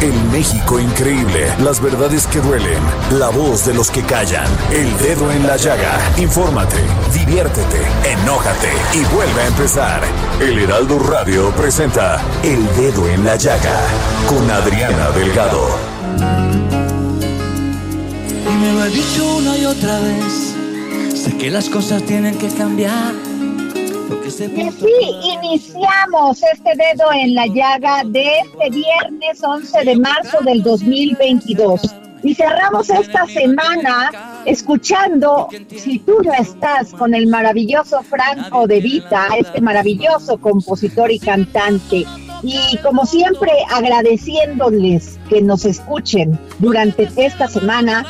El México increíble. Las verdades que duelen. La voz de los que callan. El dedo en la llaga. Infórmate, diviértete, enójate y vuelve a empezar. El Heraldo Radio presenta El Dedo en la Llaga con Adriana Delgado. Y me lo he dicho una y otra vez. Sé que las cosas tienen que cambiar. Este Y así iniciamos este dedo en la llaga de este viernes 11 de marzo del 2022. Y cerramos esta semana escuchando, si tú no estás, con el maravilloso Franco de Vita, este maravilloso compositor y cantante. Y como siempre, agradeciéndoles que nos escuchen durante esta semana.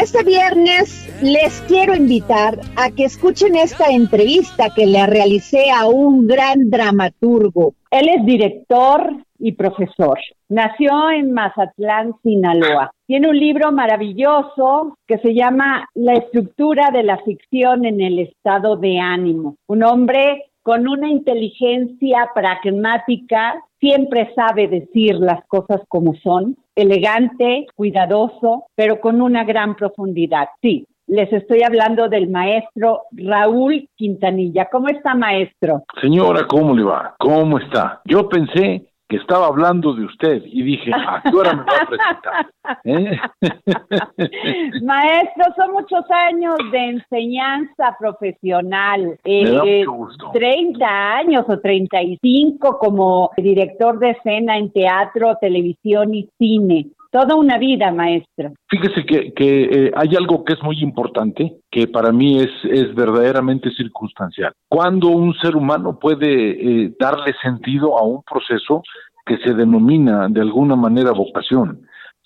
Este viernes les quiero invitar a que escuchen esta entrevista que le realicé a un gran dramaturgo. Él es director y profesor. Nació en Mazatlán, Sinaloa. Tiene un libro maravilloso que se llama La estructura de la ficción en el estado de ánimo. Un hombre con una inteligencia pragmática, siempre sabe decir las cosas como son, elegante, cuidadoso, pero con una gran profundidad. Sí, les estoy hablando del maestro Raúl Quintanilla. ¿Cómo está, maestro? Señora, ¿cómo le va? ¿Cómo está? Yo pensé que estaba hablando de usted y dije, ¿a qué hora me va a presentar? ¿Eh? Maestro, son muchos años de enseñanza profesional. Me da Eh, mucho gusto. 30 años o 35 como director de escena en teatro, televisión y cine. Toda una vida, maestro. Fíjese que, que eh, hay algo que es muy importante, que para mí es, es verdaderamente circunstancial. Cuando un ser humano puede eh, darle sentido a un proceso que se denomina de alguna manera vocación.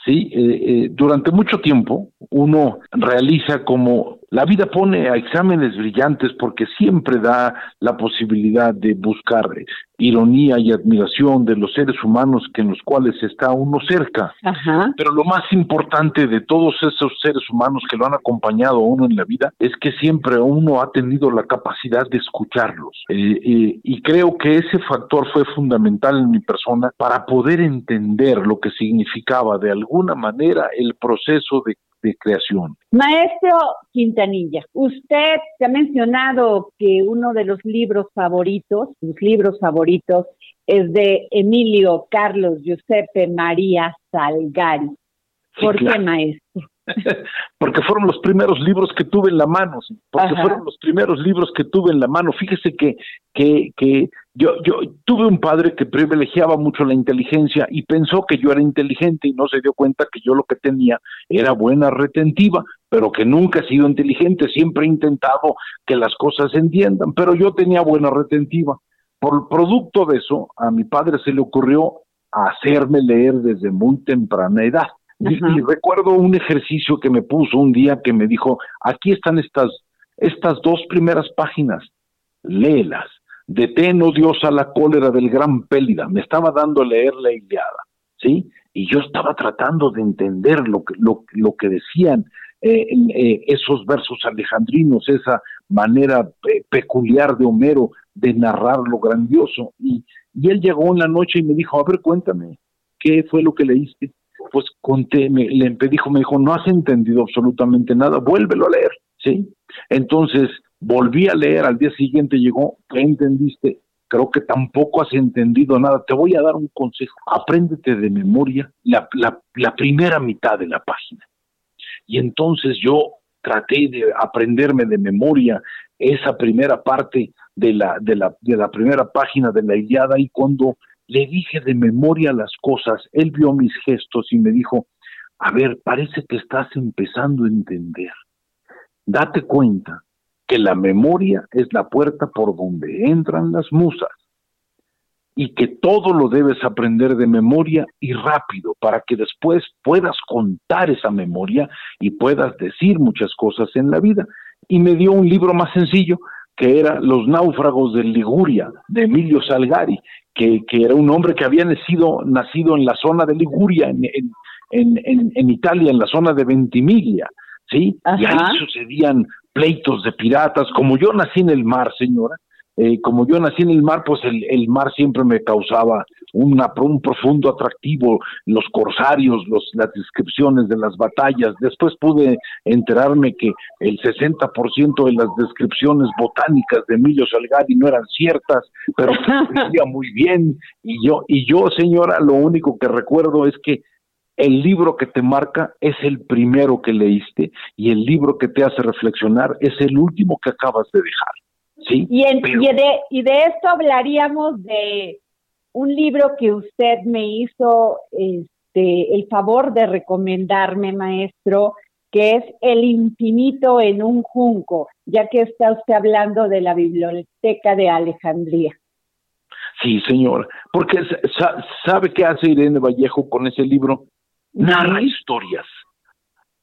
Sí, Eh, durante mucho tiempo uno realiza como la vida pone a exámenes brillantes porque siempre da la posibilidad de buscar ironía y admiración de los seres humanos que en los cuales está uno cerca. Ajá. Pero lo más importante de todos esos seres humanos que lo han acompañado a uno en la vida es que siempre uno ha tenido la capacidad de escucharlos. Eh, eh, y creo que ese factor fue fundamental en mi persona para poder entender lo que significaba de alguna manera el proceso de, de creación. Maestro Quintanilla, usted se ha mencionado que uno de los libros favoritos, sus libros favoritos, es de Emilio Carlos Giuseppe María Salgari. Sí, ¿Por qué, maestro? porque fueron los primeros libros que tuve en la mano, sí, porque Ajá. fueron los primeros libros que tuve en la mano. Fíjese que, que, que yo, yo tuve un padre que privilegiaba mucho la inteligencia y pensó que yo era inteligente y no se dio cuenta que yo lo que tenía era buena retentiva, pero que nunca he sido inteligente, siempre he intentado que las cosas se entiendan, pero yo tenía buena retentiva. Por producto de eso, a mi padre se le ocurrió hacerme leer desde muy temprana edad. Y, recuerdo un ejercicio que me puso un día que me dijo, aquí están estas, estas dos primeras páginas, léelas. Detén, oh Dios, a la cólera del gran Pélida. Me estaba dando a leer la Iliada, ¿sí? Y yo estaba tratando de entender lo que, lo, lo que decían eh, eh, esos versos alejandrinos, esa manera eh, peculiar de Homero de narrar lo grandioso. Y, y él llegó en la noche y me dijo, a ver, cuéntame, ¿qué fue lo que leíste? Pues conté, me, le dijo, me dijo, no has entendido absolutamente nada, vuélvelo a leer, ¿sí? Entonces, volví a leer, al día siguiente llegó, ¿qué entendiste? creo que tampoco has entendido nada. Te voy a dar un consejo. Apréndete de memoria la, la, primera mitad de la página. Y entonces yo traté de aprenderme de memoria esa primera parte de la, de la, de la primera página de la Iliada y cuando le dije de memoria las cosas, él vio mis gestos y me dijo, a ver, parece que estás empezando a entender. Date cuenta que la memoria es la puerta por donde entran las musas y que todo lo debes aprender de memoria y rápido para que después puedas contar esa memoria y puedas decir muchas cosas en la vida. Y me dio un libro más sencillo que era Los náufragos de Liguria, de Emilio Salgari, que, que era un hombre que había nacido, nacido en la zona de Liguria, en, en, en, Italia, en la zona de Ventimiglia, ¿sí? Y ahí sucedían pleitos de piratas, como yo nací en el mar, señora, eh, como yo nací en el mar, pues el, el mar siempre me causaba una, un profundo atractivo, los corsarios, los, las descripciones de las batallas. Después pude enterarme que el 60% de las descripciones botánicas de Emilio Salgari no eran ciertas, pero decía muy bien. Y yo, y yo, señora, lo único que recuerdo es que el libro que te marca es el primero que leíste y el libro que te hace reflexionar es el último que acabas de dejar. Sí, y, de, y de esto hablaríamos de un libro que usted me hizo este, el favor de recomendarme, maestro, que es El infinito en un junco, ya que está usted hablando de la biblioteca de Alejandría. Sí, señor, porque sabe qué hace Irene Vallejo con ese libro, narra historias.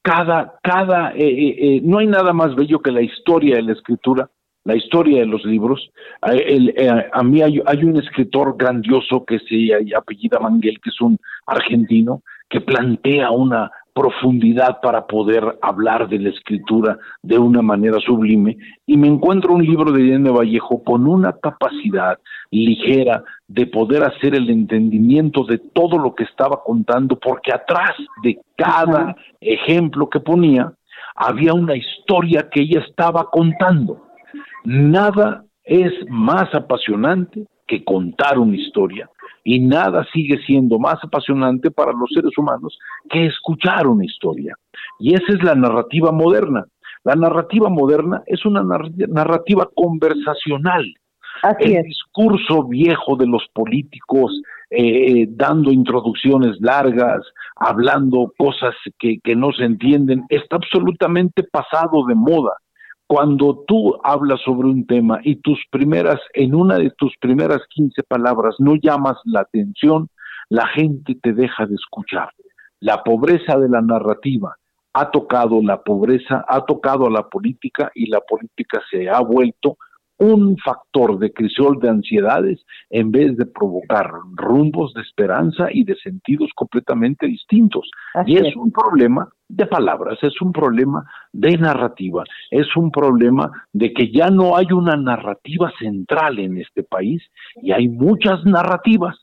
Cada, cada, eh, eh, eh, no hay nada más bello que la historia de la escritura la historia de los libros. Eh, a mí hay, un escritor grandioso que se apellida Manguel, que es un argentino, que plantea una profundidad para poder hablar de la escritura de una manera sublime. Y me encuentro un libro de Irene Vallejo con una capacidad ligera de poder hacer el entendimiento de todo lo que estaba contando porque atrás de cada ejemplo que ponía había una historia que ella estaba contando Nada es más apasionante que contar una historia y nada sigue siendo más apasionante para los seres humanos que escuchar una historia. Y esa es la narrativa moderna. La narrativa moderna es una narrativa conversacional. el discurso viejo de los políticos eh, dando introducciones largas, hablando cosas que, que no se entienden, está absolutamente pasado de moda cuando tú hablas sobre un tema y tus primeras, en una de tus primeras 15 palabras no llamas la atención, la gente te deja de escuchar. La pobreza de la narrativa ha tocado la pobreza, ha tocado a la política y la política se ha vuelto un factor de crisol de ansiedades en vez de provocar rumbos de esperanza y de sentidos completamente distintos. y es, un problema de palabras, es un problema de narrativa, es un problema de que ya no hay una narrativa central en este país y hay muchas narrativas.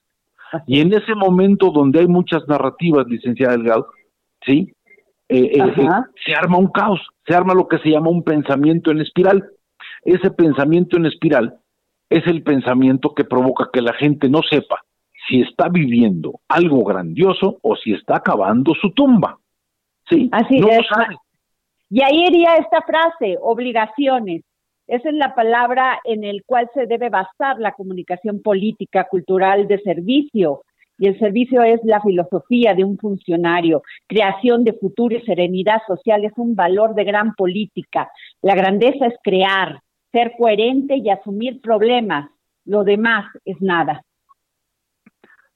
Y en ese momento donde hay muchas narrativas, licenciada Delgado, ¿sí? Eh, eh, eh, se arma un caos, se arma lo que se llama un pensamiento en espiral ese pensamiento en espiral es el pensamiento que provoca que la gente no sepa si está viviendo algo grandioso o si está acabando su tumba. Sí, Así es. Y ahí iría esta frase, obligaciones. Esa es la palabra en el cual se debe basar la comunicación política, cultural de servicio. Y el servicio es la filosofía de un funcionario. Creación de futuro y serenidad social es un valor de gran política. La grandeza es crear, ser coherente y asumir problemas. Lo demás es nada.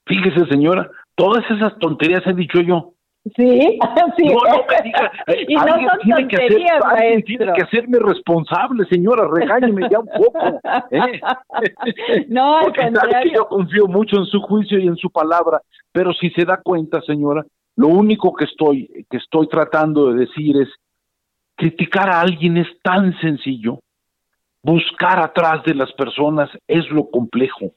Fíjese, señora, todas esas tonterías he dicho yo. Sí, sí. No, no me diga. Y no son tiene que hacer, tiene que hacerme responsable, señora. Regáñeme ya un poco. ¿eh? No, Porque sabe que yo confío mucho en su juicio y en su palabra. Pero si se da cuenta, señora, lo único que estoy, que estoy tratando de decir es criticar a alguien es tan sencillo Buscar atrás de las personas es lo complejo.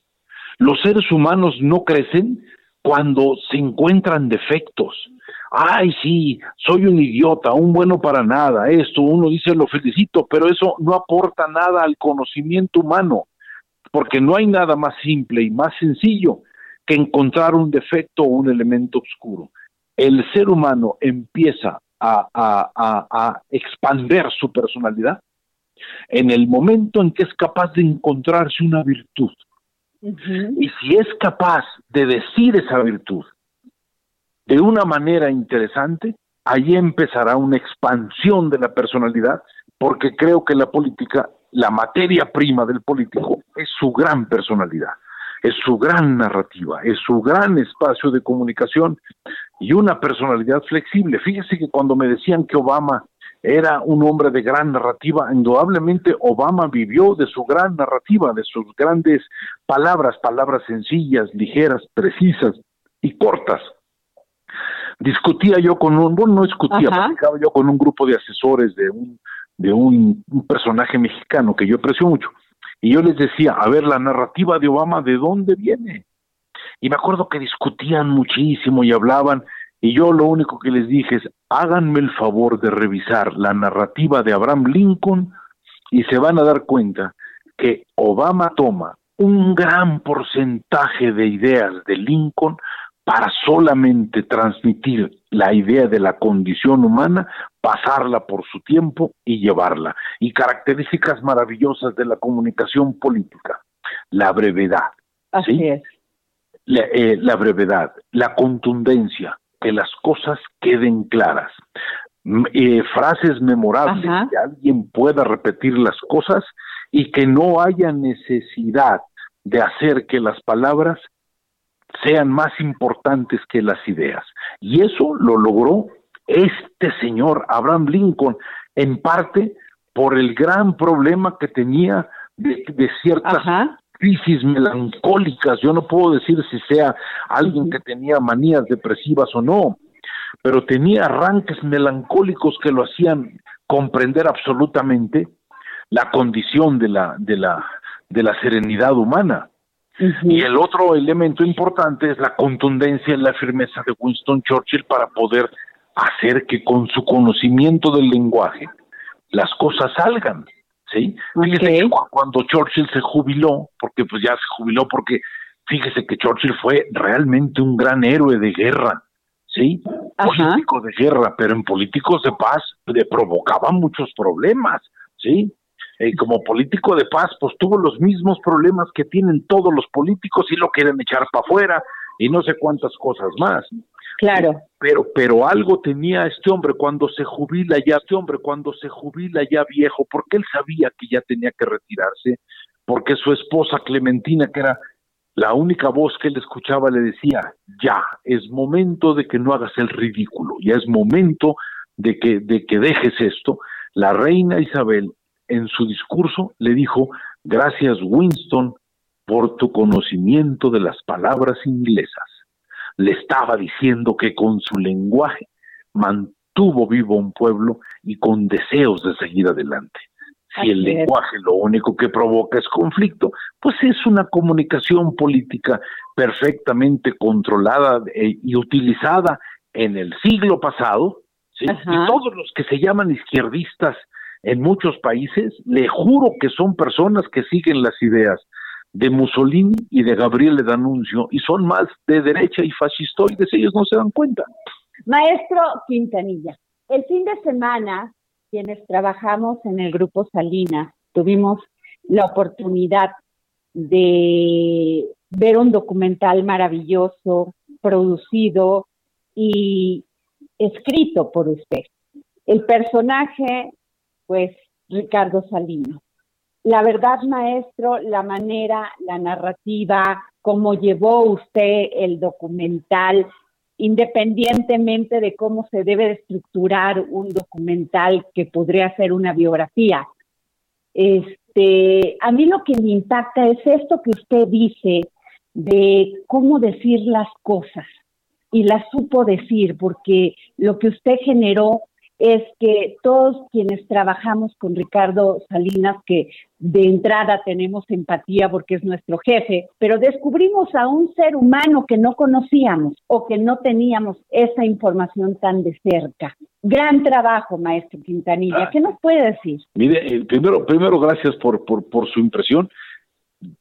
Los seres humanos no crecen cuando se encuentran defectos. Ay, sí, soy un idiota, un bueno para nada, esto, uno dice lo felicito, pero eso no aporta nada al conocimiento humano. porque no hay nada más simple y más sencillo que encontrar un defecto o un elemento oscuro. El ser humano empieza a, a, a, expander su personalidad en el momento en que es capaz de encontrarse una virtud. Y si es capaz de decir esa virtud de una manera interesante, ahí empezará una expansión de la personalidad, porque creo que la política, la materia prima del político, es su gran personalidad es su gran narrativa, es su gran espacio de comunicación y una personalidad flexible. Fíjese que cuando me decían que Obama era un hombre de gran narrativa, indudablemente Obama vivió de su gran narrativa, de sus grandes palabras, palabras sencillas, ligeras, precisas y cortas. Discutía yo con un, bueno, no discutía, platicaba yo con un grupo de asesores de un, de un personaje mexicano que yo aprecio mucho y yo les decía, a ver, la narrativa de Obama, ¿de dónde viene? Y me acuerdo que discutían muchísimo y hablaban, y yo lo único que les dije es, háganme el favor de revisar la narrativa de Abraham Lincoln y se van a dar cuenta que Obama toma un gran porcentaje de ideas de Lincoln para solamente transmitir la idea de la condición humana, pasarla por su tiempo y llevarla. Y características maravillosas de la comunicación política, la brevedad. Así es. Eh, la, brevedad, la contundencia, que las cosas queden claras. Eh, frases memorables, que alguien pueda repetir las cosas y que no haya necesidad de hacer que las palabras sean más importantes que las ideas. Y eso lo logró este señor Abraham Lincoln, en parte por el gran problema que tenía de, ciertas crisis melancólicas. Yo no puedo decir si sea alguien que tenía manías depresivas o no, pero tenía arranques melancólicos que lo hacían comprender absolutamente la condición de la, de la, de la serenidad humana. Y el otro elemento importante es la contundencia y la firmeza de Winston Churchill para poder hacer que con su conocimiento del lenguaje las cosas salgan. ¿Sí? Fíjese cuando Churchill se jubiló, porque pues ya se jubiló porque fíjese que Churchill fue realmente un gran héroe de guerra, ¿sí? Político de guerra, pero en políticos de paz le provocaba muchos problemas, ¿sí? Eh, como político de paz, pues tuvo los mismos problemas que tienen todos los políticos y lo quieren echar para afuera y no sé cuántas cosas más. Claro. Pero, pero algo tenía este hombre cuando se jubila ya, este hombre cuando se jubila ya viejo, porque él sabía que ya tenía que retirarse, porque su esposa Clementina, que era la única voz que él escuchaba, le decía, ya, es momento de que no hagas el ridículo, ya es momento de que, de que dejes esto. La reina Isabel en su discurso le dijo, gracias Winston por tu conocimiento de las palabras inglesas. Le estaba diciendo que con su lenguaje mantuvo vivo un pueblo y con deseos de seguir adelante. Si el lenguaje lo único que provoca es conflicto, pues es una comunicación política perfectamente controlada e, y utilizada en el siglo pasado, y todos los que se llaman izquierdistas en muchos países, le juro que son personas que siguen las ideas de Mussolini y de Gabriele D'Annunzio y son más de derecha y fascistoides, ellos no se dan cuenta. Maestro Quintanilla, el fin de semana, quienes trabajamos en el grupo Salinas, tuvimos la oportunidad de ver un documental maravilloso, producido y escrito por usted. El personaje pues Ricardo Salino. La verdad, maestro, la manera, la narrativa, cómo llevó usted el documental, independientemente de cómo se debe estructurar un documental que podría ser una biografía. Este, a mí lo que me impacta es esto que usted dice de cómo decir las cosas y las supo decir, porque lo que usted generó es que todos quienes trabajamos con Ricardo Salinas, que de entrada tenemos empatía porque es nuestro jefe, pero descubrimos a un ser humano que no conocíamos o que no teníamos esa información tan de cerca. Gran trabajo, maestro Quintanilla. ¿Qué nos puede decir? Mire, eh, primero, primero gracias por, por, por su impresión.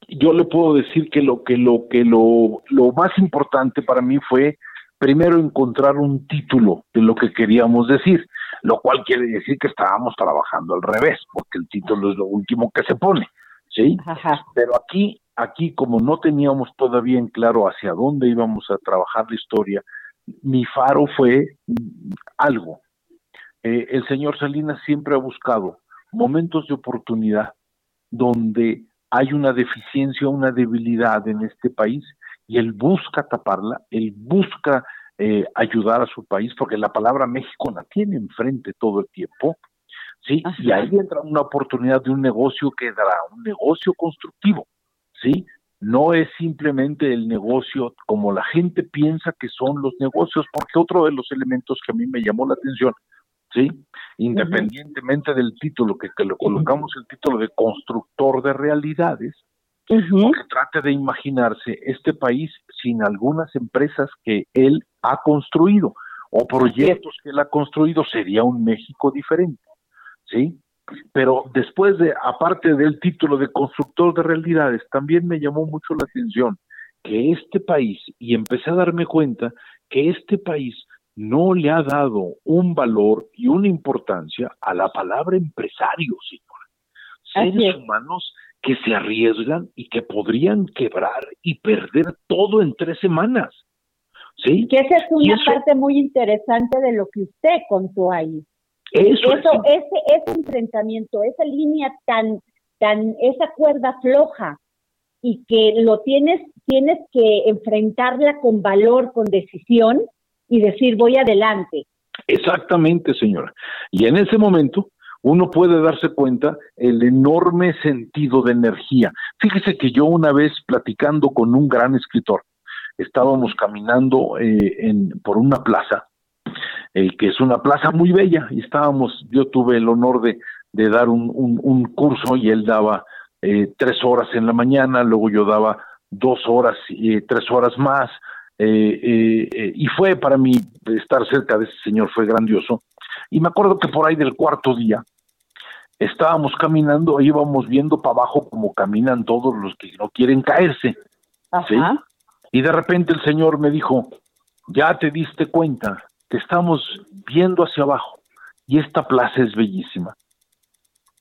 yo le puedo decir que lo que lo que lo, lo más importante para mí fue primero encontrar un título de lo que queríamos decir, lo cual quiere decir que estábamos trabajando al revés, porque el título es lo último que se pone, ¿sí? Pero aquí aquí como no teníamos todavía en claro hacia dónde íbamos a trabajar la historia, mi faro fue algo. Eh, el señor Salinas siempre ha buscado momentos de oportunidad donde hay una deficiencia, una debilidad en este país y él busca taparla, él busca eh, ayudar a su país porque la palabra México la tiene enfrente todo el tiempo, ¿sí? Y ahí entra una oportunidad de un negocio que dará, un negocio constructivo, ¿sí? No es simplemente el negocio como la gente piensa que son los negocios, porque otro de los elementos que a mí me llamó la atención, ¿sí? Independientemente del título, que, que le colocamos el título de constructor de realidades, que trate de imaginarse este país sin algunas empresas que él ha construido o proyectos que él ha construido, sería un México diferente, ¿sí? Pero después de, aparte del título de constructor de realidades, también me llamó mucho la atención que este país, y empecé a darme cuenta que este país no le ha dado un valor y una importancia a la palabra empresario, señora. Seres humanos que se arriesgan y que podrían quebrar y perder todo en tres semanas. ¿Sí? Que esa es una parte muy interesante de lo que usted contó ahí. Eso, ese, ese enfrentamiento, esa línea tan, tan, esa cuerda floja y que lo tienes, tienes que enfrentarla con valor, con decisión y decir voy adelante. Exactamente, señora. Y en ese momento uno puede darse cuenta el enorme sentido de energía. Fíjese que yo una vez platicando con un gran escritor, estábamos caminando eh, por una plaza eh, que es una plaza muy bella, y estábamos, yo tuve el honor de, dar un, curso y él daba eh, tres horas en la mañana, luego yo daba dos horas y tres horas más, y fue para mí estar cerca de ese señor, fue grandioso. Y me acuerdo que por ahí del cuarto día estábamos caminando, íbamos viendo para abajo como caminan todos los que no quieren caerse. ¿sí? Y de repente el señor me dijo, ya te diste cuenta estamos viendo hacia abajo y esta plaza es bellísima.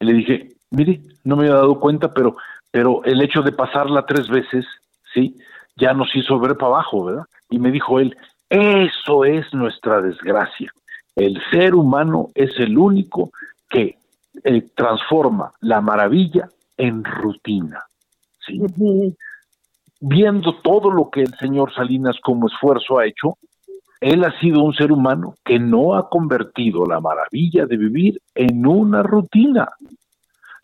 Y le dije, mire, no me había dado cuenta, pero, pero el hecho de pasarla tres veces, sí, ya nos hizo ver para abajo, ¿verdad? Y me dijo él, eso es nuestra desgracia. El ser humano es el único que eh, transforma la maravilla en rutina. ¿sí? Viendo todo lo que el señor Salinas como esfuerzo ha hecho, él ha sido un ser humano que no ha convertido la maravilla de vivir en una rutina.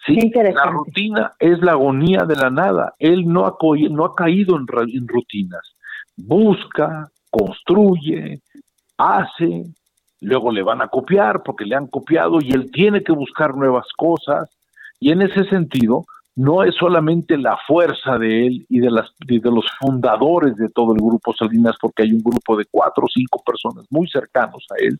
Sí, la rutina es la agonía de la nada. Él no ha, no ha caído en, en rutinas. Busca, construye, hace, luego le van a copiar porque le han copiado y él tiene que buscar nuevas cosas. Y en ese sentido, no es solamente la fuerza de él y de, las, de los fundadores de todo el grupo Salinas, porque hay un grupo de cuatro o cinco personas muy cercanos a él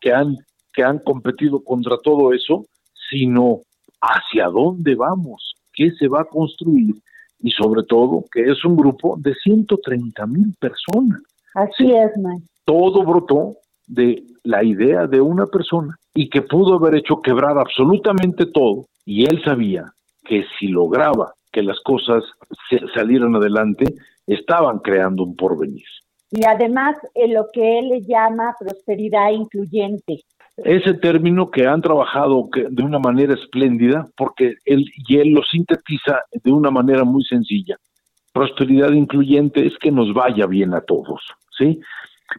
que han, que han competido contra todo eso, sino hacia dónde vamos, qué se va a construir y sobre todo que es un grupo de 130 mil personas. Así es. Todo brotó de la idea de una persona y que pudo haber hecho quebrar absolutamente todo y él sabía que si lograba que las cosas salieran adelante, estaban creando un porvenir. Y además, en lo que él le llama prosperidad incluyente. Ese término que han trabajado de una manera espléndida, porque él, y él lo sintetiza de una manera muy sencilla. Prosperidad incluyente es que nos vaya bien a todos, ¿sí?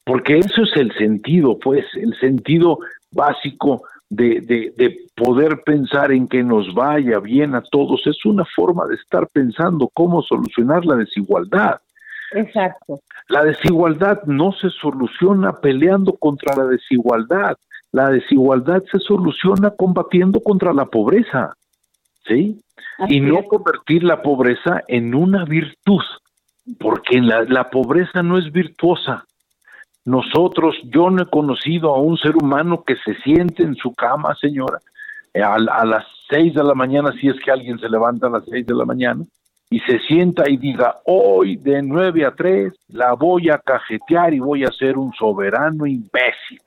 Porque eso es el sentido, pues, el sentido básico de, de, de, poder pensar en que nos vaya bien a todos, es una forma de estar pensando cómo solucionar la desigualdad. Exacto. La desigualdad no se soluciona peleando contra la desigualdad, la desigualdad se soluciona combatiendo contra la pobreza, ¿sí? y no convertir la pobreza en una virtud, porque la, la pobreza no es virtuosa, nosotros, yo no he conocido a un ser humano que se siente en su cama, señora, eh, a, las seis de la mañana, si es que alguien se levanta a las seis de la mañana, y se sienta y diga, hoy de 9 a 3 la voy a cajetear y voy a ser un soberano imbécil.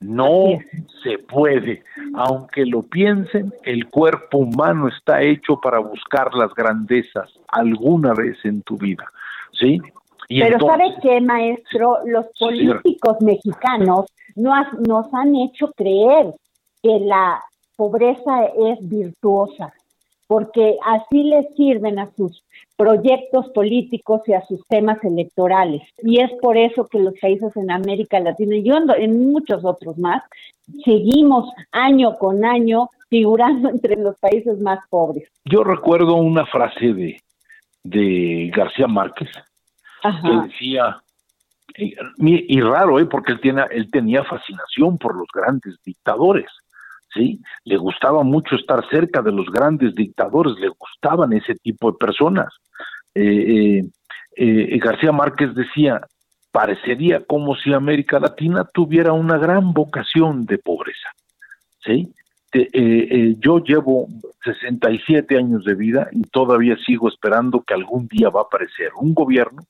No se puede. Aunque lo piensen, el cuerpo humano está hecho para buscar las grandezas alguna vez en tu vida. ¿Sí? Pero ¿sabe qué, maestro? Los políticos mexicanos nos han hecho creer que la pobreza es virtuosa porque así les sirven a sus proyectos políticos y a sus temas electorales. Y es por eso que los países en América Latina y en muchos otros más, seguimos año con año figurando entre los países más pobres. Yo recuerdo una frase de, de García Márquez que decía, y, raro, ¿eh? porque él, tiene, él tenía fascinación por los grandes dictadores ¿sí? Le gustaba mucho estar cerca de los grandes dictadores, le gustaban ese tipo de personas. Eh, eh, eh, García Márquez decía, parecería como si América Latina tuviera una gran vocación de pobreza, ¿sí? yo llevo 67 años de vida y todavía sigo esperando que algún día va a aparecer un gobierno,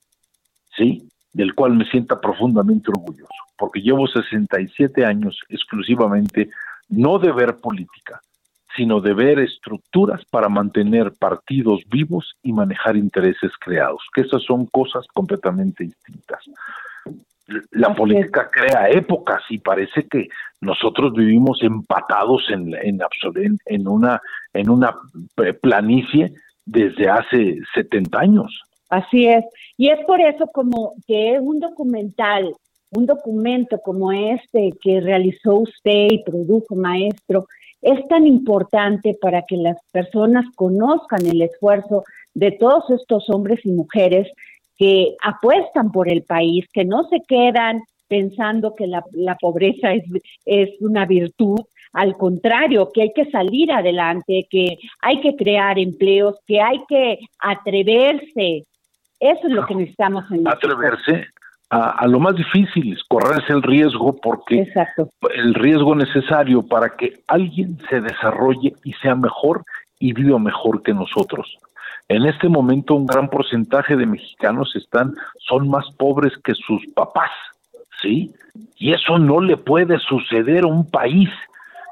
¿sí? Del cual me sienta profundamente orgulloso, porque llevo 67 años exclusivamente no de ver política, sino de ver estructuras para mantener partidos vivos y manejar intereses creados, que esas son cosas completamente distintas. La política crea épocas y parece que nosotros vivimos empatados en, en, en, una, en una planicie desde hace 70 años. Así es. Y es por eso como que un documental un documento como este que realizó usted y produjo, maestro, es tan importante para que las personas conozcan el esfuerzo de todos estos hombres y mujeres que apuestan por el país, que no se quedan pensando que la, pobreza es, es una virtud, al contrario, que hay que salir adelante, que hay que crear empleos, que hay que atreverse. Eso es lo que necesitamos en Atreverse, a, lo más difícil, es correrse el riesgo porque el riesgo necesario para que alguien se desarrolle y sea mejor y viva mejor que nosotros. En este momento un gran porcentaje de mexicanos están son más pobres que sus papás, ¿sí? Y eso no le puede suceder a un país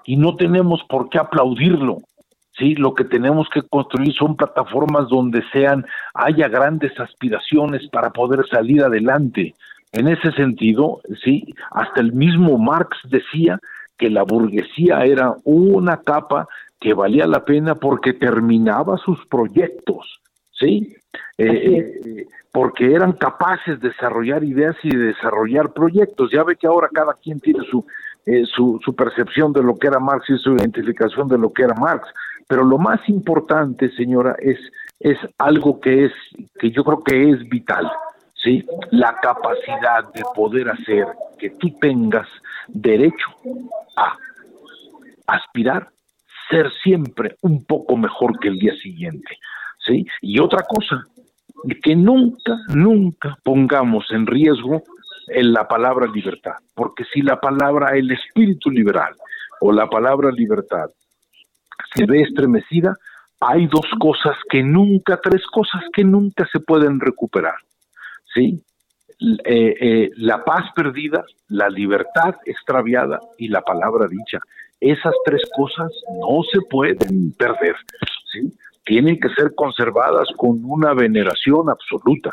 y no tenemos por qué aplaudirlo. Sí, lo que tenemos que construir son plataformas donde sean haya grandes aspiraciones para poder salir adelante. En ese sentido, sí, hasta el mismo Marx decía que la burguesía era una capa que valía la pena porque terminaba sus proyectos, ¿sí? Eh, eh, porque eran capaces de desarrollar ideas y de desarrollar proyectos. Ya ve que ahora cada quien tiene su, eh, su, su, percepción de lo que era Marx y su identificación de lo que era Marx. Pero lo más importante, señora, es, es algo que es, que yo creo que es vital. ¿sí? La capacidad de poder hacer que tú tengas derecho a aspirar, ser siempre un poco mejor que el día siguiente, ¿sí? Y otra cosa, que nunca, nunca pongamos en riesgo en la palabra libertad, porque si la palabra, el espíritu liberal o la palabra libertad se ve estremecida, hay dos cosas que nunca, tres cosas que nunca se pueden recuperar. ¿sí? Eh, eh, la paz perdida, la libertad extraviada y la palabra dicha. Esas tres cosas no se pueden perder, ¿sí? Tienen que ser conservadas con una veneración absoluta.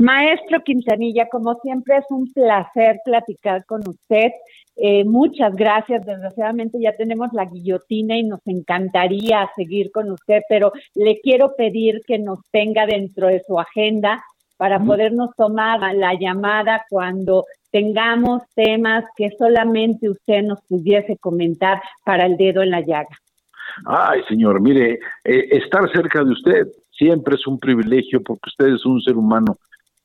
Maestro Quintanilla, como siempre es un placer platicar con usted. Eh, muchas gracias. Desgraciadamente ya tenemos la guillotina y nos encantaría seguir con usted, pero le quiero pedir que nos tenga dentro de su agenda para podernos tomar la llamada cuando tengamos temas que solamente usted nos pudiese comentar para el dedo en la llaga. Ay, señor, mire, eh, estar cerca de usted siempre es un privilegio porque usted es un ser humano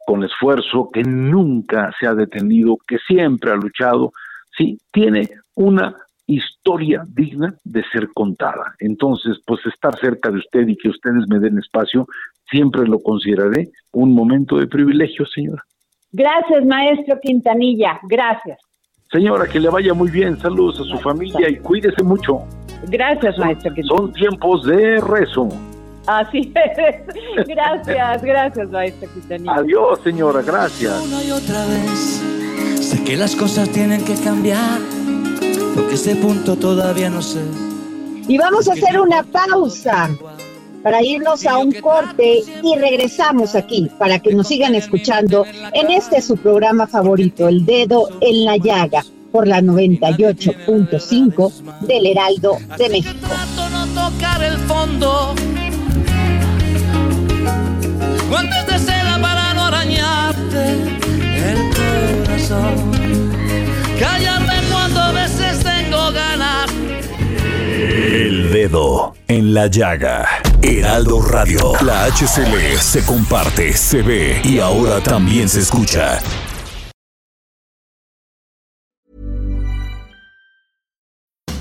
con esfuerzo que nunca se ha detenido, que siempre ha luchado, sí, tiene una historia digna de ser contada. Entonces, pues estar cerca de usted y que ustedes me den espacio, siempre lo consideraré un momento de privilegio, señora. Gracias, maestro Quintanilla. Gracias. Señora, que le vaya muy bien. Saludos a su familia y cuídese mucho. Gracias, maestro Quintanilla. Son tiempos de rezo. Así es. Gracias, gracias, maestra Cristianita. Adiós, señora, gracias. Una y otra vez, sé que las cosas tienen que cambiar, porque ese punto todavía no sé. Y vamos a hacer una pausa para irnos a un corte y regresamos aquí para que nos sigan escuchando en este su programa favorito, El Dedo en la Llaga, por la 98.5 del Heraldo de México. no tocar el fondo guantes de seda para no arañarte el corazón. Callarme cuando a veces tengo ganas. El dedo en la llaga. Heraldo Radio. La HCL se comparte, se ve y ahora también se escucha.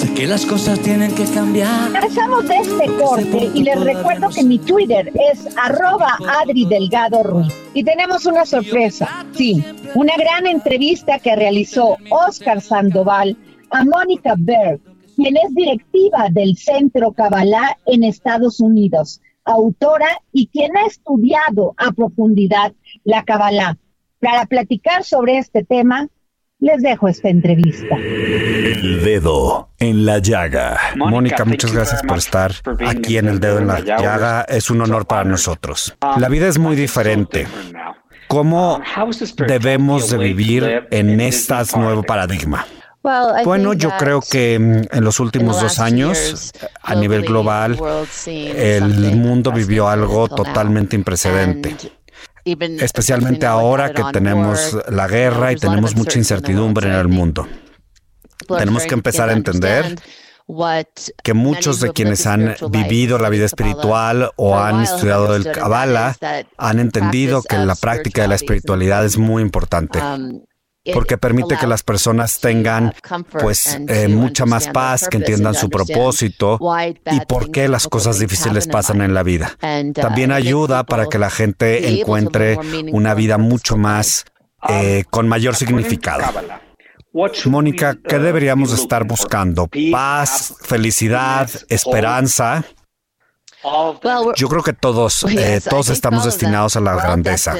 Sé que las cosas tienen que cambiar. Regresamos de este corte y les recuerdo que mi Twitter es arroba Adri Delgado Ruiz. Y tenemos una sorpresa, sí, una gran entrevista que realizó Oscar Sandoval a Mónica Berg, quien es directiva del Centro Kabbalah en Estados Unidos, autora y quien ha estudiado a profundidad la Kabbalah. Para platicar sobre este tema, les dejo esta entrevista. El dedo en la llaga. Mónica, muchas gracias por estar aquí en El dedo en la llaga. Es un honor para nosotros. La vida es muy diferente. ¿Cómo debemos de vivir en este nuevo paradigma? Bueno, yo creo que mm, en los últimos dos años, a nivel global, el mundo vivió algo totalmente imprecedente especialmente ahora que tenemos la guerra y tenemos mucha incertidumbre en el mundo. Tenemos que empezar a entender que muchos de quienes han vivido la vida espiritual o han estudiado el Kabbalah han entendido que la práctica de la espiritualidad es muy importante. Um, porque permite que las personas tengan pues eh, mucha más paz, que entiendan su propósito y por qué las cosas difíciles pasan en la vida. Uh, También ayuda para que la gente encuentre una vida mucho más eh, con mayor significado. Mónica, ¿qué deberíamos estar buscando? Paz, felicidad, esperanza. Yo creo que todos, eh, todos estamos destinados a la grandeza,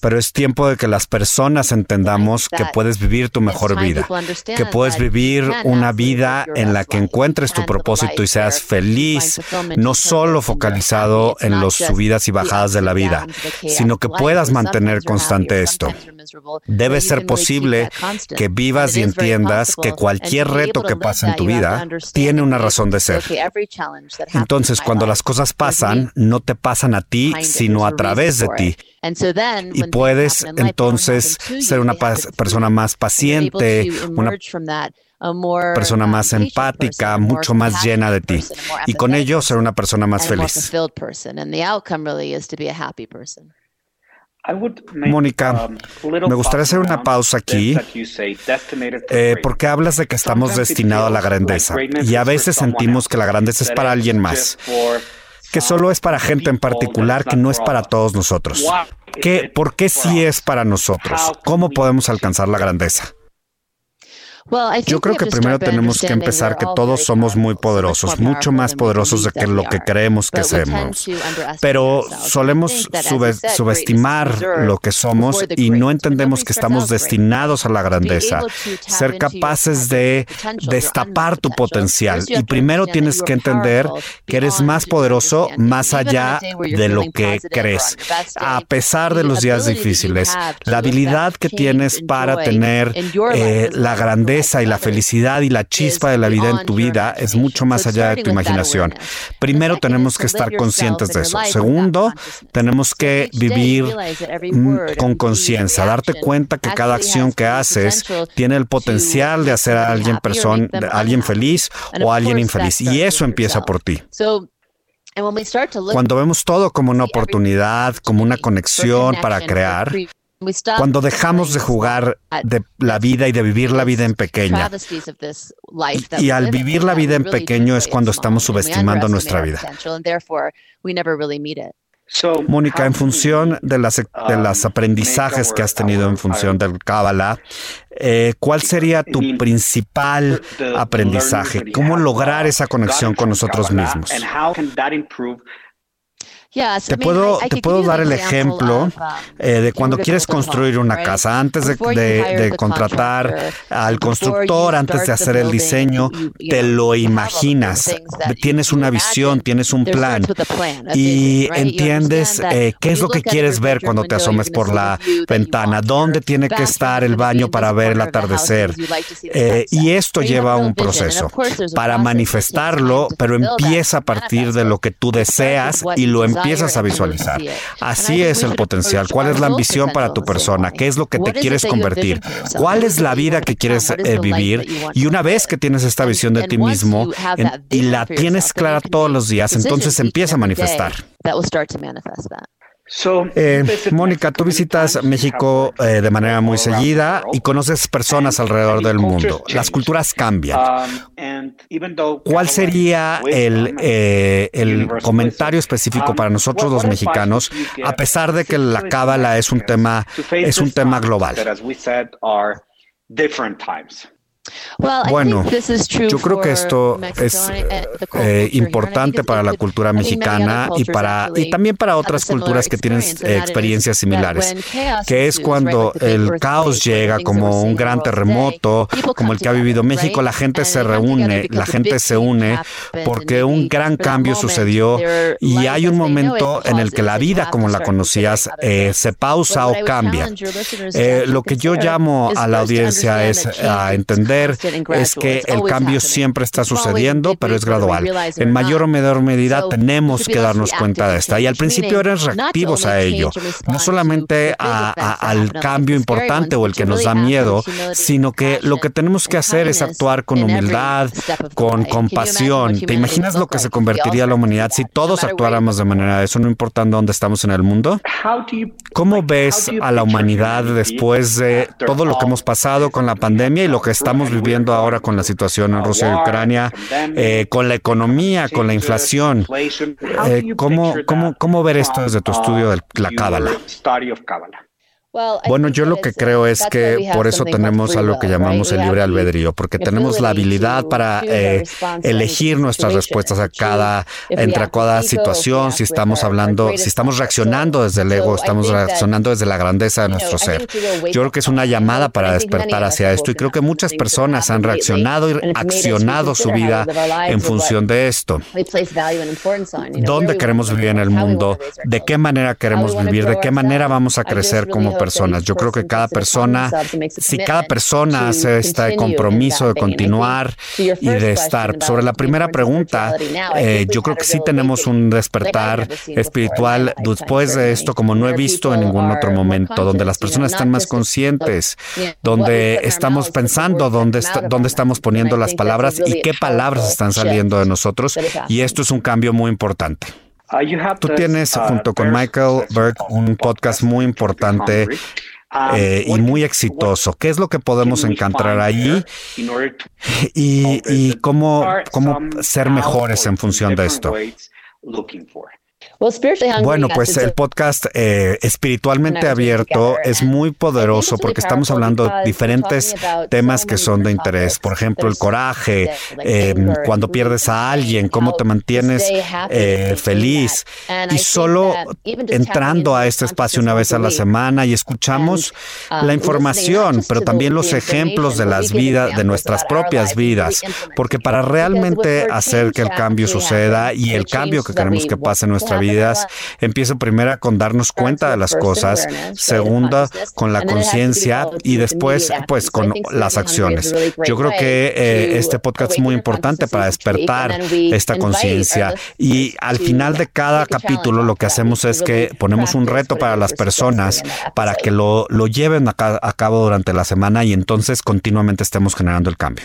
pero es tiempo de que las personas entendamos que puedes vivir tu mejor vida, que puedes vivir una vida en la que encuentres tu propósito y seas feliz, no solo focalizado en las subidas y bajadas de la vida, sino que puedas mantener constante esto. Debe ser posible que vivas y entiendas que cualquier reto que pase en tu vida tiene una razón de ser. Entonces, cuando cuando las cosas pasan, no te pasan a ti, sino a través de ti. Y puedes entonces ser una persona más paciente, una persona más empática, mucho más llena de ti. Y con ello ser una persona más feliz. Mónica, um, me gustaría hacer una pausa aquí eh, porque hablas de que estamos destinados a la grandeza y a veces sentimos que la grandeza es para alguien más, que solo es para gente en particular, que no es para todos nosotros. ¿Qué, ¿Por qué sí es para nosotros? ¿Cómo podemos alcanzar la grandeza? Yo creo que primero tenemos que empezar que todos somos muy poderosos, mucho más poderosos de que lo que creemos que somos. Pero solemos subestimar lo que somos y no entendemos que estamos destinados a la grandeza. Ser capaces de destapar tu potencial. Y primero tienes que entender que eres más poderoso más allá de lo que crees. A pesar de los días difíciles, la habilidad que tienes para tener eh, la grandeza y la felicidad y la chispa de la vida en tu vida es mucho más allá de tu imaginación. Primero tenemos que estar conscientes de eso. Segundo, tenemos que vivir con conciencia, darte cuenta que cada acción que haces tiene el potencial de hacer a alguien, persona, alguien feliz o alguien infeliz. Y eso empieza por ti. Cuando vemos todo como una oportunidad, como una conexión para crear, cuando dejamos de jugar de la vida y de vivir la vida en pequeña. Y al vivir la vida en pequeño es cuando estamos subestimando nuestra vida. Mónica, en función de las, de um, los aprendizajes que has tenido en función del Kabbalah, eh, ¿cuál sería tu principal aprendizaje? ¿Cómo lograr esa conexión con nosotros mismos? Te puedo, te puedo dar el ejemplo um, eh, de cuando quieres construir una casa. Antes de, contratar al constructor, antes de hacer el diseño, te lo imaginas. Tienes una visión, tienes un plan y entiendes eh, qué es lo que quieres ver cuando te asomes por la ventana, dónde tiene que estar el baño para ver el atardecer. Eh, y esto lleva un proceso para manifestarlo, pero empieza a partir de lo que tú deseas y lo empiezas empiezas a visualizar. Así es el potencial. ¿Cuál es la ambición para tu persona? ¿Qué es lo que te quieres convertir? ¿Cuál es la vida que quieres eh, vivir? Y una vez que tienes esta visión de ti mismo y la tienes clara todos los días, entonces empieza a manifestar. Eh, Mónica, tú visitas México eh, de manera muy seguida y conoces personas alrededor del mundo. Las culturas cambian. Um, ¿Cuál sería el, eh, el comentario específico um, para nosotros los mexicanos, a pesar de que la cábala es un tema, es un tema global? Bueno, yo creo que esto es eh, importante para la cultura mexicana y para y también para otras culturas que tienen eh, experiencias similares, que es cuando el caos llega como un gran terremoto, como el que ha vivido México, la gente se reúne, la gente se une porque un gran cambio sucedió y hay un momento en el que la vida como la conocías eh, se pausa o cambia. lo que yo llamo a la audiencia es a entender es que el cambio siempre está sucediendo, pero es gradual. En mayor o menor medida tenemos que darnos cuenta de esta. Y al principio eran reactivos a ello, no solamente al cambio importante o el que nos da miedo, sino que lo que tenemos que hacer es actuar con humildad, con compasión. ¿Te imaginas lo que se convertiría la humanidad si todos actuáramos de manera de eso, no importando dónde estamos en el mundo? ¿Cómo ves a la humanidad después de todo lo que hemos pasado con la pandemia y lo que estamos viviendo ahora con la situación en Rusia y Ucrania, eh, con la economía, con la inflación. Eh, ¿cómo, cómo, ¿Cómo ver esto desde tu estudio de la Cábala? Bueno, yo lo que creo es que por eso tenemos algo que llamamos el libre albedrío, porque tenemos la habilidad para eh, elegir nuestras respuestas a cada, entre cada situación, si estamos hablando, si estamos reaccionando desde el ego, estamos reaccionando desde la grandeza de nuestro ser. Yo creo que es una llamada para despertar hacia esto y creo que muchas personas han reaccionado y accionado su vida en función de esto. ¿Dónde queremos vivir en el mundo? ¿De qué manera queremos vivir? ¿De qué manera vamos a crecer como personas. Yo creo que cada persona, si cada persona hace este compromiso de continuar y de estar. Sobre la primera pregunta, eh, yo creo que sí tenemos un despertar espiritual después de esto, como no he visto en ningún otro momento, donde las personas están más conscientes, donde estamos pensando dónde, dónde estamos poniendo las palabras y qué palabras están saliendo de nosotros. Y esto es un cambio muy importante. Uh, Tú tienes uh, junto con Michael Berg un podcast muy importante um, eh, y muy exitoso. ¿Qué es lo que podemos encontrar y, y cómo, cómo ser mejores en función de esto? Bueno, pues el podcast eh, espiritualmente abierto es muy poderoso porque estamos hablando de diferentes temas que son de interés. Por ejemplo, el coraje, em, cuando pierdes a alguien, cómo te mantienes eh, feliz. Y solo entrando a este espacio una vez a la semana y escuchamos uh, la información, pero también los ejemplos de las vidas, de nuestras propias vidas, porque para realmente hacer que el cambio suceda y el cambio que queremos que pase en nuestra vida, Empiezo primero con darnos cuenta de las cosas, segunda con la conciencia y después pues con las acciones. Yo creo que eh, este podcast es muy importante para despertar esta conciencia. Y al final de cada capítulo lo que hacemos es que ponemos un reto para las personas para que lo, lo lleven a, a cabo durante la semana y entonces continuamente estemos generando el cambio.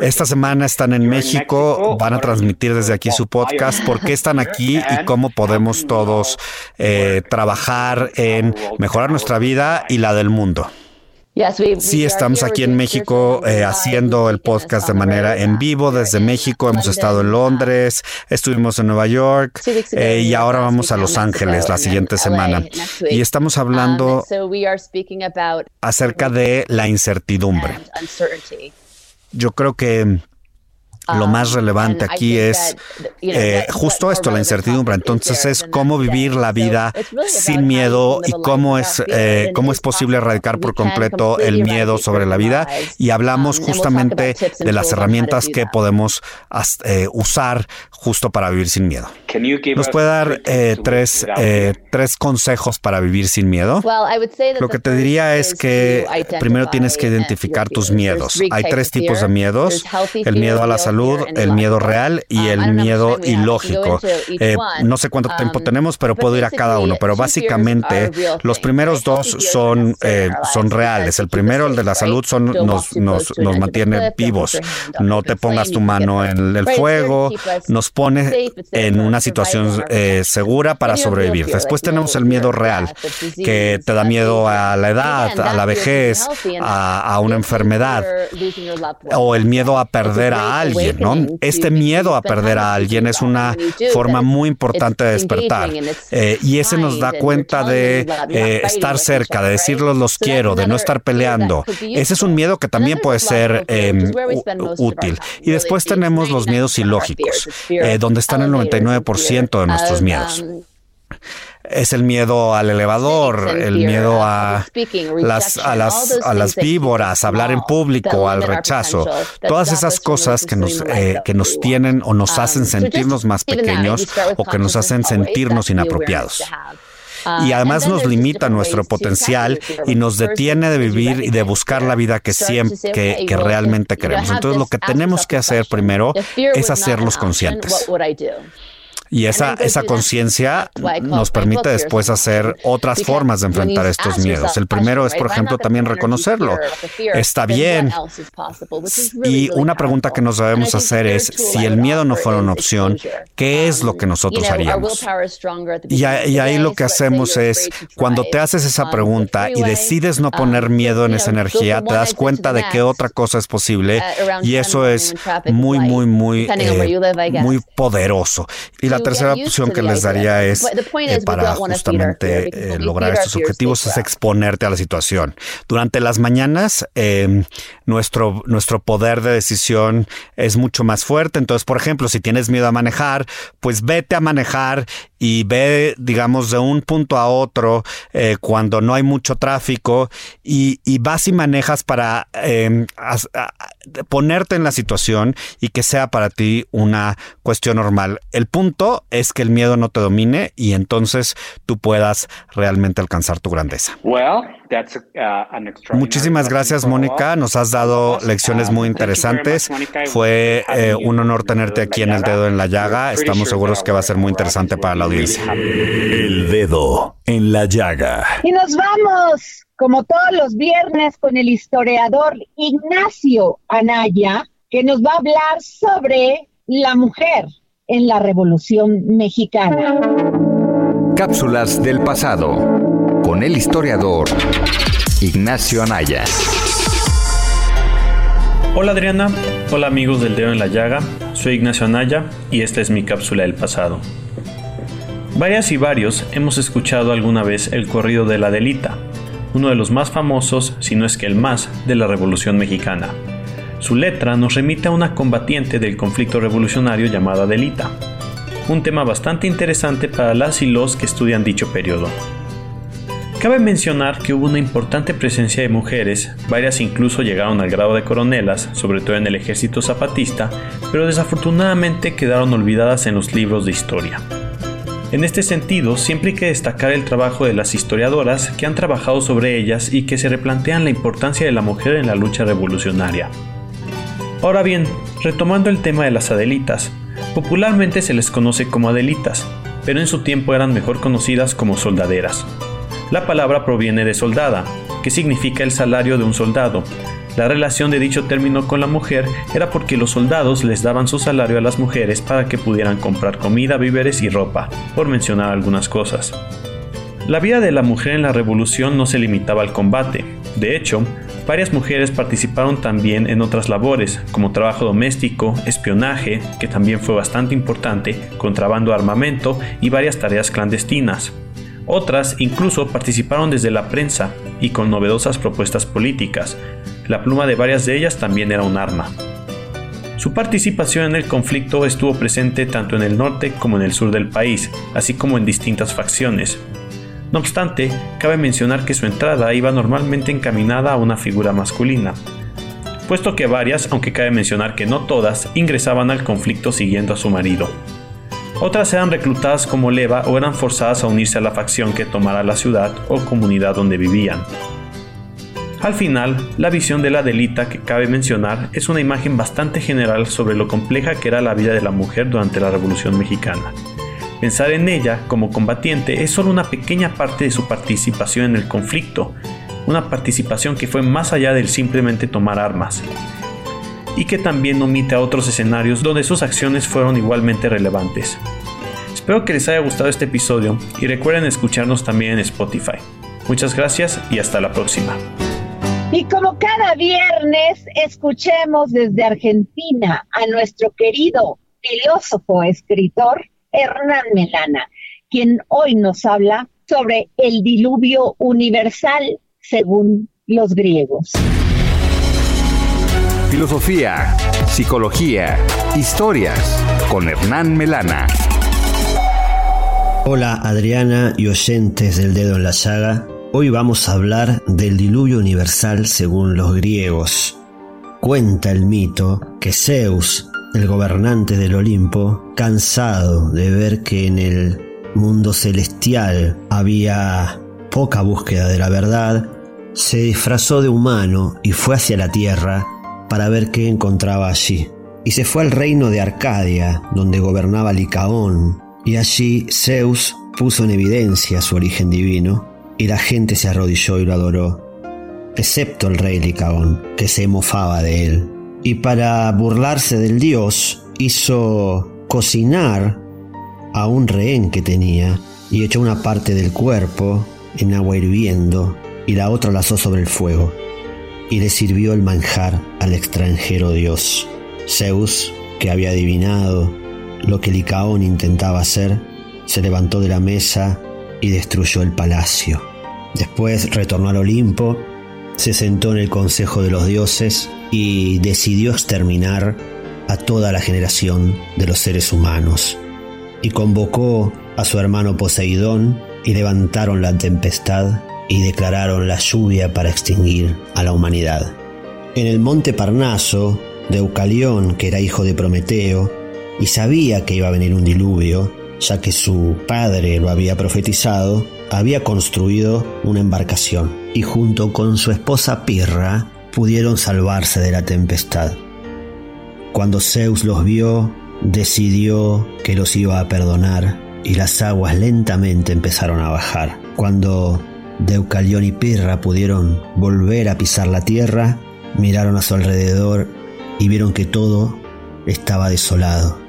Esta semana están en México, van a transmitir desde aquí su podcast. ¿Por qué están aquí y cómo podemos todos eh, trabajar en mejorar nuestra vida y la del mundo. Sí, estamos aquí en México eh, haciendo el podcast de manera en vivo desde México. Hemos estado en Londres, estuvimos en Nueva York eh, y ahora vamos a Los Ángeles la siguiente semana. Y estamos hablando acerca de la incertidumbre. Yo creo que lo más um, relevante aquí es eh, justo esto, la incertidumbre. Entonces es cómo vivir la vida sin miedo y cómo es, eh, cómo es posible erradicar por completo el miedo sobre la vida. Y hablamos um, justamente de las herramientas que podemos eh, usar justo para vivir sin miedo. ¿Nos puede dar tres, tres consejos para vivir sin miedo? Lo que te diría es que primero tienes que identificar tus miedos. Hay tres tipos de miedos. El miedo a la salud el miedo real y el miedo ilógico. Eh, no sé cuánto tiempo um, tenemos, pero puedo ir a cada uno. Pero básicamente los primeros dos son, eh, son reales. El primero, el de la salud, son, nos, nos, nos mantiene vivos. No te pongas tu mano en el fuego, nos pone en una situación eh, segura para sobrevivir. Después tenemos el miedo real, que te da miedo a la edad, a la vejez, a, a una enfermedad, o el miedo a perder a alguien este miedo a perder a alguien es una forma muy importante de despertar eh, y ese nos da cuenta de eh, estar cerca, de decirlos los quiero, de no estar peleando. Ese es un miedo que también puede ser em, útil. Y después tenemos los miedos ilógicos, eh, donde están el 99% de nuestros miedos es el miedo al elevador, el miedo a las, a las, a las víboras, hablar en público, al rechazo. Todas esas cosas que nos, eh, que nos tienen o nos hacen sentirnos más pequeños o que nos hacen sentirnos inapropiados y además nos limita nuestro potencial y nos detiene de vivir y de buscar la vida que siempre que, que realmente queremos. Entonces lo que tenemos que hacer primero es hacerlos conscientes. Y esa, esa conciencia nos permite después hacer otras formas de enfrentar estos miedos. El primero es, por ejemplo, también reconocerlo. Está bien. Y una pregunta que nos debemos hacer es, si el miedo no fuera una opción, ¿qué es lo que nosotros haríamos? Y, ahí lo que hacemos es, cuando te haces esa pregunta y decides no poner miedo en esa energía, te das cuenta de que otra cosa es posible y eso es muy, muy, muy, eh, muy poderoso. Y la tercera opción que les daría es eh, para justamente eh, lograr estos objetivos es exponerte a la situación. Durante las mañanas, em, nuestro, nuestro poder de decisión es mucho más fuerte. Entonces, por ejemplo, si tienes miedo a manejar, pues vete a manejar y ve, digamos, de un punto a otro eh, cuando no hay mucho tráfico y, vas y manejas para em, ponerte en la situación y que sea para ti una cuestión normal. El punto es que el miedo no te domine y entonces tú puedas realmente alcanzar tu grandeza. Uh, Muchísimas gracias, Mónica. Nos has dado lecciones muy interesantes. Fue eh, un honor tenerte aquí en el dedo en la llaga. Estamos seguros que va a ser muy interesante para la audiencia. El dedo en la llaga. Y nos vamos, como todos los viernes, con el historiador Ignacio Anaya, que nos va a hablar sobre la mujer en la Revolución Mexicana. Cápsulas del pasado con el historiador Ignacio Anaya. Hola Adriana, hola amigos del Dedo en la Llaga, soy Ignacio Anaya y esta es mi cápsula del pasado. Varias y varios hemos escuchado alguna vez el corrido de la Adelita, uno de los más famosos, si no es que el más, de la Revolución Mexicana. Su letra nos remite a una combatiente del conflicto revolucionario llamada Adelita, un tema bastante interesante para las y los que estudian dicho periodo. Cabe mencionar que hubo una importante presencia de mujeres, varias incluso llegaron al grado de coronelas, sobre todo en el ejército zapatista, pero desafortunadamente quedaron olvidadas en los libros de historia. En este sentido, siempre hay que destacar el trabajo de las historiadoras que han trabajado sobre ellas y que se replantean la importancia de la mujer en la lucha revolucionaria. Ahora bien, retomando el tema de las Adelitas, popularmente se les conoce como Adelitas, pero en su tiempo eran mejor conocidas como soldaderas. La palabra proviene de soldada, que significa el salario de un soldado, la relación de dicho término con la mujer era porque los soldados les daban su salario a las mujeres para que pudieran comprar comida, víveres y ropa, por mencionar algunas cosas. La vida de la mujer en la revolución no se limitaba al combate. De hecho, varias mujeres participaron también en otras labores, como trabajo doméstico, espionaje, que también fue bastante importante, contrabando armamento y varias tareas clandestinas. Otras incluso participaron desde la prensa y con novedosas propuestas políticas, la pluma de varias de ellas también era un arma. Su participación en el conflicto estuvo presente tanto en el norte como en el sur del país, así como en distintas facciones. No obstante, cabe mencionar que su entrada iba normalmente encaminada a una figura masculina, puesto que varias, aunque cabe mencionar que no todas, ingresaban al conflicto siguiendo a su marido. Otras eran reclutadas como leva o eran forzadas a unirse a la facción que tomara la ciudad o comunidad donde vivían. Al final, la visión de la Adelita que cabe mencionar es una imagen bastante general sobre lo compleja que era la vida de la mujer durante la Revolución Mexicana. Pensar en ella como combatiente es solo una pequeña parte de su participación en el conflicto, una participación que fue más allá del simplemente tomar armas, y que también omite a otros escenarios donde sus acciones fueron igualmente relevantes. Espero que les haya gustado este episodio y recuerden escucharnos también en Spotify. Muchas gracias y hasta la próxima. Y como cada viernes, escuchemos desde Argentina a nuestro querido filósofo, escritor Hernán Melana, quien hoy nos habla sobre el diluvio universal según los griegos. Filosofía, psicología, historias con Hernán Melana. Hola Adriana y oyentes del dedo en la llaga. Hoy vamos a hablar del diluvio universal según los griegos. Cuenta el mito que Zeus, el gobernante del Olimpo, cansado de ver que en el mundo celestial había poca búsqueda de la verdad, se disfrazó de humano y fue hacia la tierra para ver qué encontraba allí. Y se fue al reino de Arcadia, donde gobernaba Licaón, y allí Zeus puso en evidencia su origen divino y la gente se arrodilló y lo adoró, excepto el rey Licaón, que se mofaba de él. Y para burlarse del dios, hizo cocinar a un rehén que tenía y echó una parte del cuerpo en agua hirviendo y la otra la asó sobre el fuego y le sirvió el manjar al extranjero dios. Zeus, que había adivinado lo que Licaón intentaba hacer, se levantó de la mesa y destruyó el palacio. Después retornó al Olimpo, se sentó en el Consejo de los Dioses y decidió exterminar a toda la generación de los seres humanos. Y convocó a su hermano Poseidón y levantaron la tempestad y declararon la lluvia para extinguir a la humanidad. En el monte Parnaso, Deucalión, que era hijo de Prometeo, y sabía que iba a venir un diluvio, ya que su padre lo había profetizado, había construido una embarcación y junto con su esposa Pirra pudieron salvarse de la tempestad. Cuando Zeus los vio, decidió que los iba a perdonar y las aguas lentamente empezaron a bajar. Cuando Deucalión y Pirra pudieron volver a pisar la tierra, miraron a su alrededor y vieron que todo estaba desolado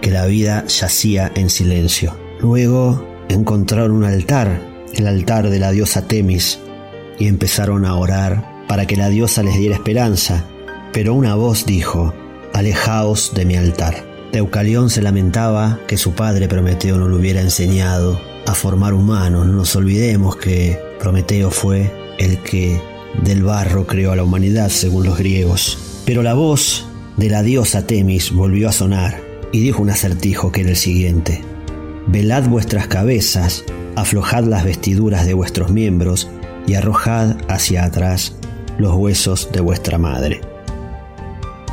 que la vida yacía en silencio. Luego encontraron un altar, el altar de la diosa Temis, y empezaron a orar para que la diosa les diera esperanza, pero una voz dijo, Alejaos de mi altar. Teucalión se lamentaba que su padre Prometeo no le hubiera enseñado a formar humanos. No nos olvidemos que Prometeo fue el que del barro creó a la humanidad, según los griegos. Pero la voz de la diosa Temis volvió a sonar y dijo un acertijo que era el siguiente. Velad vuestras cabezas, aflojad las vestiduras de vuestros miembros y arrojad hacia atrás los huesos de vuestra madre.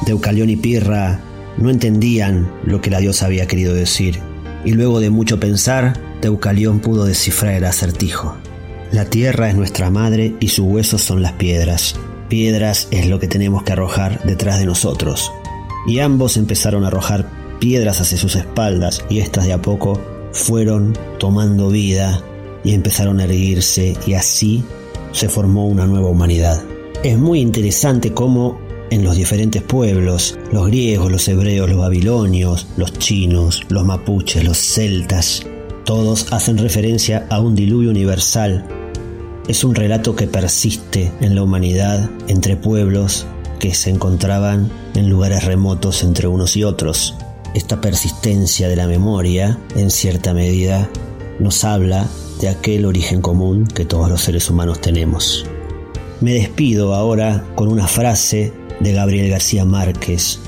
Deucalión y Pirra no entendían lo que la diosa había querido decir, y luego de mucho pensar, Deucalión pudo descifrar el acertijo. La tierra es nuestra madre y sus huesos son las piedras. Piedras es lo que tenemos que arrojar detrás de nosotros. Y ambos empezaron a arrojar piedras hacia sus espaldas y éstas de a poco fueron tomando vida y empezaron a erguirse y así se formó una nueva humanidad. Es muy interesante cómo en los diferentes pueblos, los griegos, los hebreos, los babilonios, los chinos, los mapuches, los celtas, todos hacen referencia a un diluvio universal. Es un relato que persiste en la humanidad entre pueblos que se encontraban en lugares remotos entre unos y otros. Esta persistencia de la memoria, en cierta medida, nos habla de aquel origen común que todos los seres humanos tenemos. Me despido ahora con una frase de Gabriel García Márquez,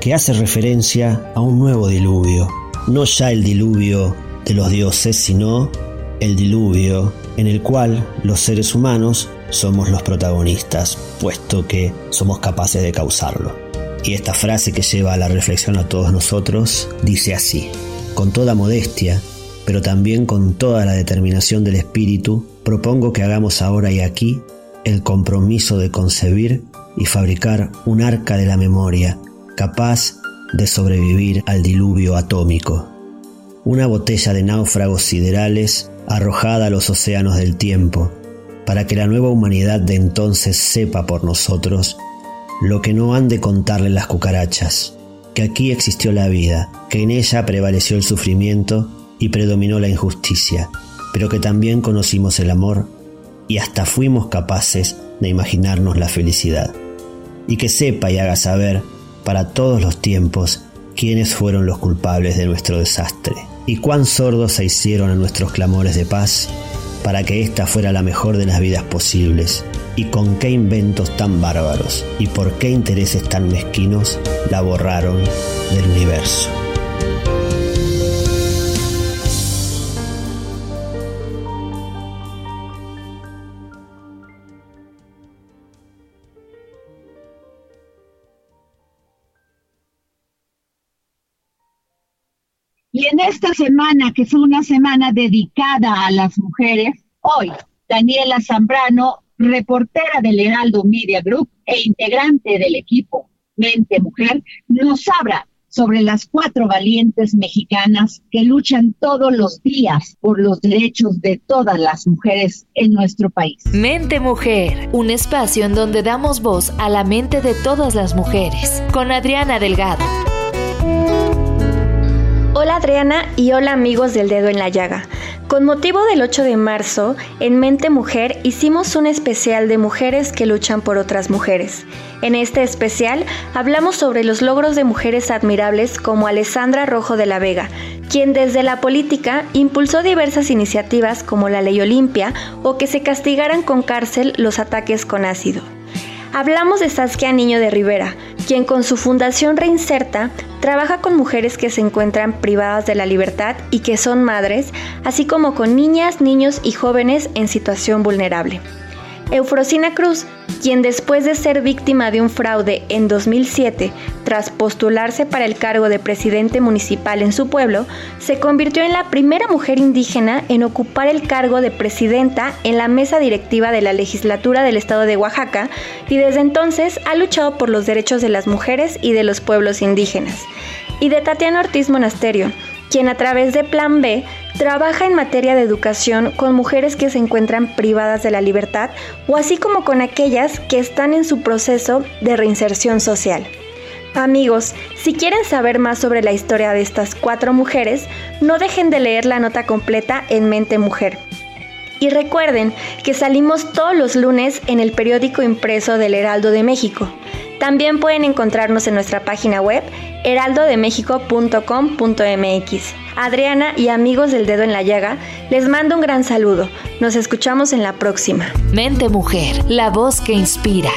que hace referencia a un nuevo diluvio, no ya el diluvio de los dioses, sino el diluvio en el cual los seres humanos somos los protagonistas, puesto que somos capaces de causarlo. Y esta frase que lleva a la reflexión a todos nosotros dice así, con toda modestia, pero también con toda la determinación del espíritu, propongo que hagamos ahora y aquí el compromiso de concebir y fabricar un arca de la memoria capaz de sobrevivir al diluvio atómico. Una botella de náufragos siderales arrojada a los océanos del tiempo, para que la nueva humanidad de entonces sepa por nosotros lo que no han de contarle las cucarachas, que aquí existió la vida, que en ella prevaleció el sufrimiento y predominó la injusticia, pero que también conocimos el amor y hasta fuimos capaces de imaginarnos la felicidad. Y que sepa y haga saber para todos los tiempos quiénes fueron los culpables de nuestro desastre y cuán sordos se hicieron a nuestros clamores de paz para que ésta fuera la mejor de las vidas posibles y con qué inventos tan bárbaros y por qué intereses tan mezquinos la borraron del universo. Esta semana, que fue una semana dedicada a las mujeres, hoy Daniela Zambrano, reportera del Heraldo Media Group e integrante del equipo Mente Mujer, nos habla sobre las cuatro valientes mexicanas que luchan todos los días por los derechos de todas las mujeres en nuestro país. Mente Mujer, un espacio en donde damos voz a la mente de todas las mujeres, con Adriana Delgado. Hola Adriana y hola amigos del dedo en la llaga. Con motivo del 8 de marzo, en Mente Mujer hicimos un especial de mujeres que luchan por otras mujeres. En este especial hablamos sobre los logros de mujeres admirables como Alessandra Rojo de la Vega, quien desde la política impulsó diversas iniciativas como la Ley Olimpia o que se castigaran con cárcel los ataques con ácido. Hablamos de Saskia Niño de Rivera, quien con su fundación Reinserta trabaja con mujeres que se encuentran privadas de la libertad y que son madres, así como con niñas, niños y jóvenes en situación vulnerable. Eufrosina Cruz, quien después de ser víctima de un fraude en 2007, tras postularse para el cargo de presidente municipal en su pueblo, se convirtió en la primera mujer indígena en ocupar el cargo de presidenta en la mesa directiva de la legislatura del estado de Oaxaca y desde entonces ha luchado por los derechos de las mujeres y de los pueblos indígenas. Y de Tatiana Ortiz Monasterio, quien a través de Plan B trabaja en materia de educación con mujeres que se encuentran privadas de la libertad o así como con aquellas que están en su proceso de reinserción social. Amigos, si quieren saber más sobre la historia de estas cuatro mujeres, no dejen de leer la nota completa en Mente Mujer. Y recuerden que salimos todos los lunes en el periódico impreso del Heraldo de México. También pueden encontrarnos en nuestra página web heraldodemexico.com.mx. Adriana y amigos del dedo en la llaga, les mando un gran saludo. Nos escuchamos en la próxima. Mente Mujer, la voz que inspira.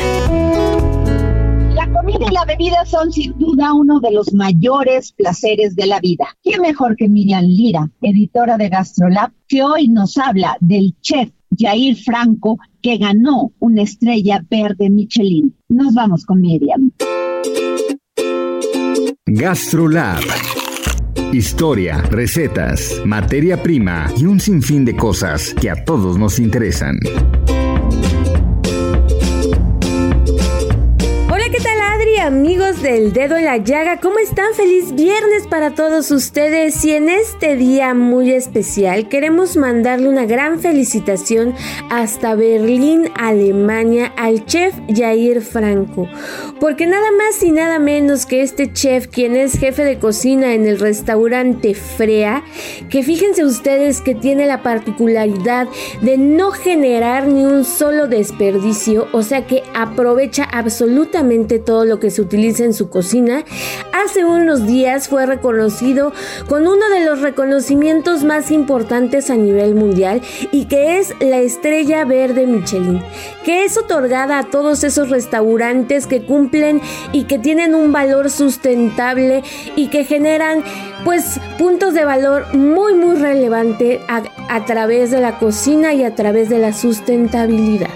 La comida y la bebida son sin duda uno de los mayores placeres de la vida. ¿Quién mejor que Miriam Lira, editora de GastroLab, que hoy nos habla del chef Jair Franco, que ganó una estrella verde Michelin. Nos vamos con Miriam. GastroLab. Historia, recetas, materia prima y un sinfín de cosas que a todos nos interesan. Del dedo en la llaga, ¿cómo están? Feliz viernes para todos ustedes. Y en este día muy especial queremos mandarle una gran felicitación hasta Berlín, Alemania, al chef Jair Franco, porque nada más y nada menos que este chef, quien es jefe de cocina en el restaurante Frea, que fíjense ustedes que tiene la particularidad de no generar ni un solo desperdicio, o sea que aprovecha absolutamente todo lo que se utiliza en su cocina, hace unos días fue reconocido con uno de los reconocimientos más importantes a nivel mundial y que es la Estrella Verde Michelin, que es otorgada a todos esos restaurantes que cumplen y que tienen un valor sustentable y que generan pues puntos de valor muy muy relevante a, a, través de la cocina y a través de la sustentabilidad.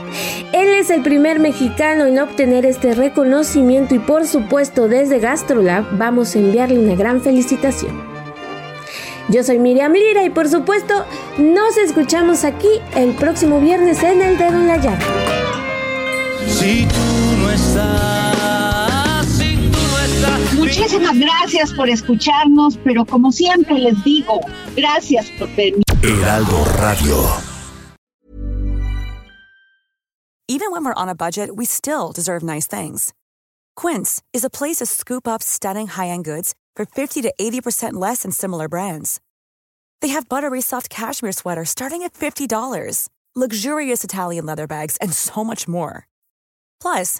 Él es el primer mexicano en obtener este reconocimiento y por supuesto desde Gastrolab vamos a enviarle una gran felicitación. Yo soy Miriam Lira y por supuesto nos escuchamos aquí el próximo viernes en El Dedo en la Llaga. Si tú no estás, Muchísimas gracias por escucharnos, pero como siempre les digo, gracias por permitir. Heraldo Radio. Even when we're on a budget, we still deserve nice things. Quince is a place to scoop up stunning high-end goods for 50 to 80% less than similar brands. They have buttery soft cashmere sweaters starting at $50, luxurious Italian leather bags, and so much more. Plus,